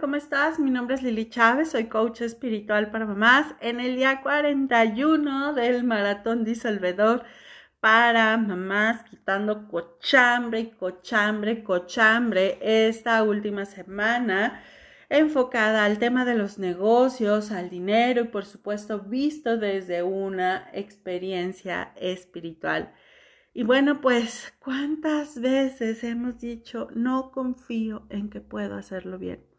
¿cómo estás? Mi nombre es Lili Chávez, soy coach espiritual para mamás en el día 41 del maratón disolvedor para mamás quitando cochambre cochambre, cochambre esta última semana enfocada al tema de los negocios, al dinero y por supuesto visto desde una experiencia espiritual. Y bueno, pues, ¿cuántas veces hemos dicho, no confío en que puedo hacerlo bien?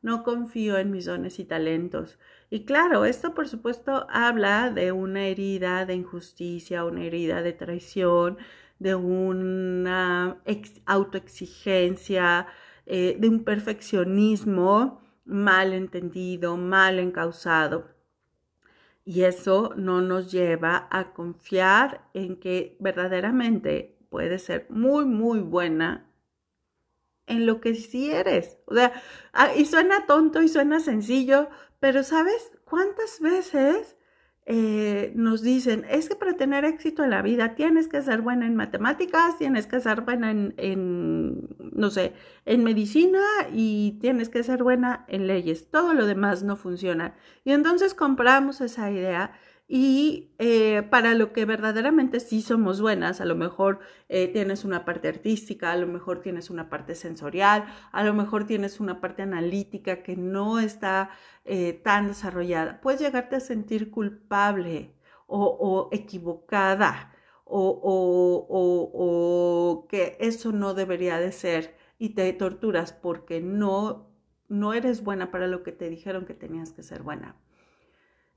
No confío en mis dones y talentos. Y claro, esto por supuesto habla de una herida de injusticia, una herida de traición, de una autoexigencia, eh, de un perfeccionismo mal entendido, mal encausado. Y eso no nos lleva a confiar en que verdaderamente puede ser muy, muy buena en lo que sí eres. O sea, ah, y suena tonto y suena sencillo, pero ¿sabes cuántas veces eh, nos dicen, es que para tener éxito en la vida tienes que ser buena en matemáticas, tienes que ser buena en, en, no sé, en medicina y tienes que ser buena en leyes. Todo lo demás no funciona. Y entonces compramos esa idea y eh, para lo que verdaderamente sí somos buenas, a lo mejor eh, tienes una parte artística, a lo mejor tienes una parte sensorial, a lo mejor tienes una parte analítica que no está eh, tan desarrollada, puedes llegarte a sentir culpable o, equivocada o, o, que eso no debería de ser y te torturas porque no, no eres buena para lo que te dijeron que tenías que ser buena.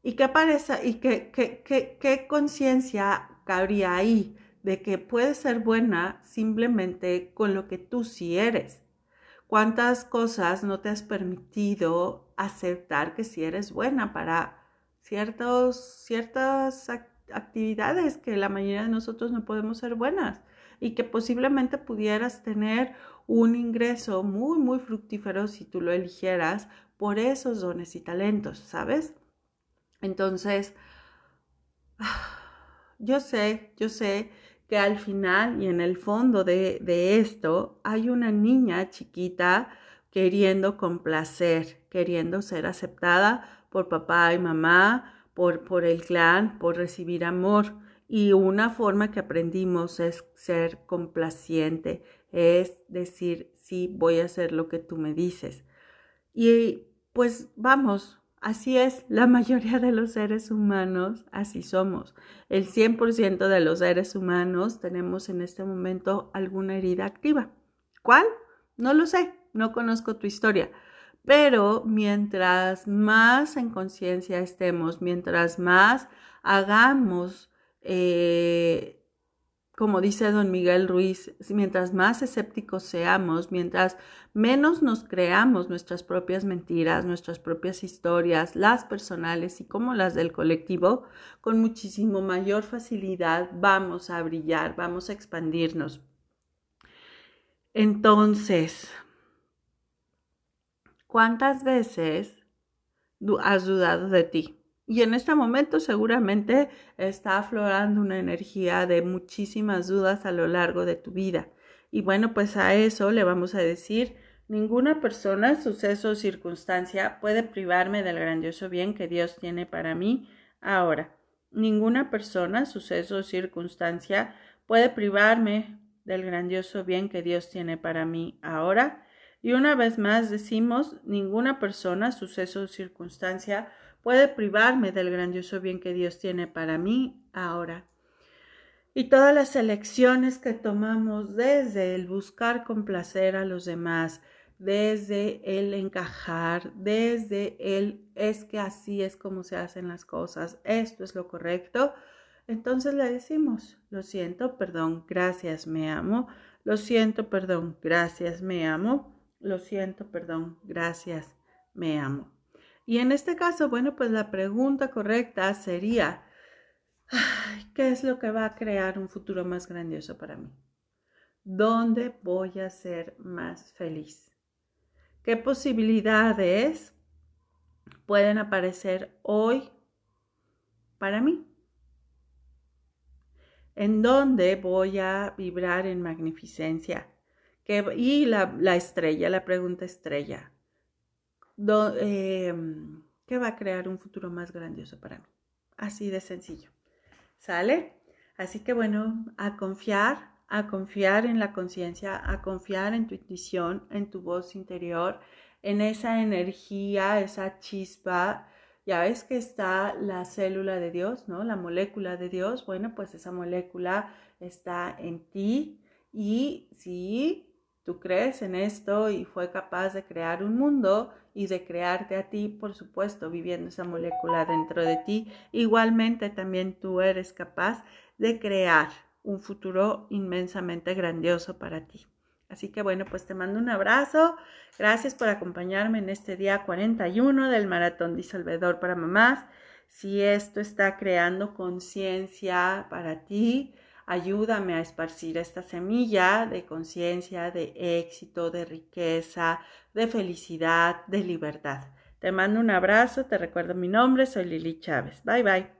¿Y qué parece? ¿Y qué, qué, qué, qué conciencia cabría ahí de que puedes ser buena simplemente con lo que tú sí eres? ¿Cuántas cosas no te has permitido aceptar que sí eres buena para ciertos, ciertas actividades que la mayoría de nosotros no podemos ser buenas? y que posiblemente pudieras tener un ingreso muy, muy fructífero si tú lo eligieras por esos dones y talentos, ¿sabes? Entonces, yo sé, yo sé que al final y en el fondo de, de, esto hay una niña chiquita queriendo complacer, queriendo ser aceptada por papá y mamá, por, por el clan, por recibir amor. Y una forma que aprendimos es ser complaciente, es decir, sí, voy a hacer lo que tú me dices. Y pues vamos, Así es, la mayoría de los seres humanos, así somos. El 100% de los seres humanos tenemos en este momento alguna herida activa. ¿Cuál? No lo sé, no conozco tu historia. Pero mientras más en conciencia estemos, mientras más hagamos eh, como dice don Miguel Ruiz, mientras más escépticos seamos, mientras menos nos creamos nuestras propias mentiras, nuestras propias historias, las personales y como las del colectivo, con muchísimo mayor facilidad vamos a brillar, vamos a expandirnos. Entonces, ¿cuántas veces has dudado de ti? Y en este momento seguramente está aflorando una energía de muchísimas dudas a lo largo de tu vida. Y bueno, pues a eso le vamos a decir, ninguna persona, suceso o circunstancia puede privarme del grandioso bien que Dios tiene para mí ahora. Ninguna persona, suceso o circunstancia puede privarme del grandioso bien que Dios tiene para mí ahora. Y una vez más decimos, ninguna persona, suceso o circunstancia puede privarme del grandioso bien que Dios tiene para mí ahora. Y todas las elecciones que tomamos desde el buscar complacer a los demás, desde el encajar, desde el es que así es como se hacen las cosas, esto es lo correcto, entonces le decimos, lo siento, perdón, gracias, me amo, lo siento, perdón, gracias, me amo, lo siento, perdón, gracias, me amo. Y en este caso, bueno, pues la pregunta correcta sería, ¿qué es lo que va a crear un futuro más grandioso para mí? ¿Dónde voy a ser más feliz? ¿Qué posibilidades pueden aparecer hoy para mí? ¿En dónde voy a vibrar en magnificencia? y la, la estrella, la pregunta estrella. Em, que va a crear un futuro más grandioso para mí. Así de sencillo. ¿Sale? Así que bueno, a confiar, a confiar en la conciencia, a confiar en tu intuición, en tu voz interior, en esa energía, esa chispa. Ya ves que está la célula de Dios, ¿no? La molécula de Dios. Bueno, pues esa molécula está en ti y si tú crees en esto y fue capaz de crear un mundo y de crearte a ti, por supuesto, viviendo esa molécula dentro de ti, igualmente también tú eres capaz de crear un futuro inmensamente grandioso para ti. Así que bueno, pues te mando un abrazo. Gracias por acompañarme en este día 41 del Maratón Disolvedor para Mamás. Si esto está creando conciencia para ti, ayúdame a esparcir esta semilla de conciencia, de éxito, de riqueza, de felicidad, de libertad. Te mando un abrazo, te recuerdo mi nombre, soy Lili Chávez. Bye bye.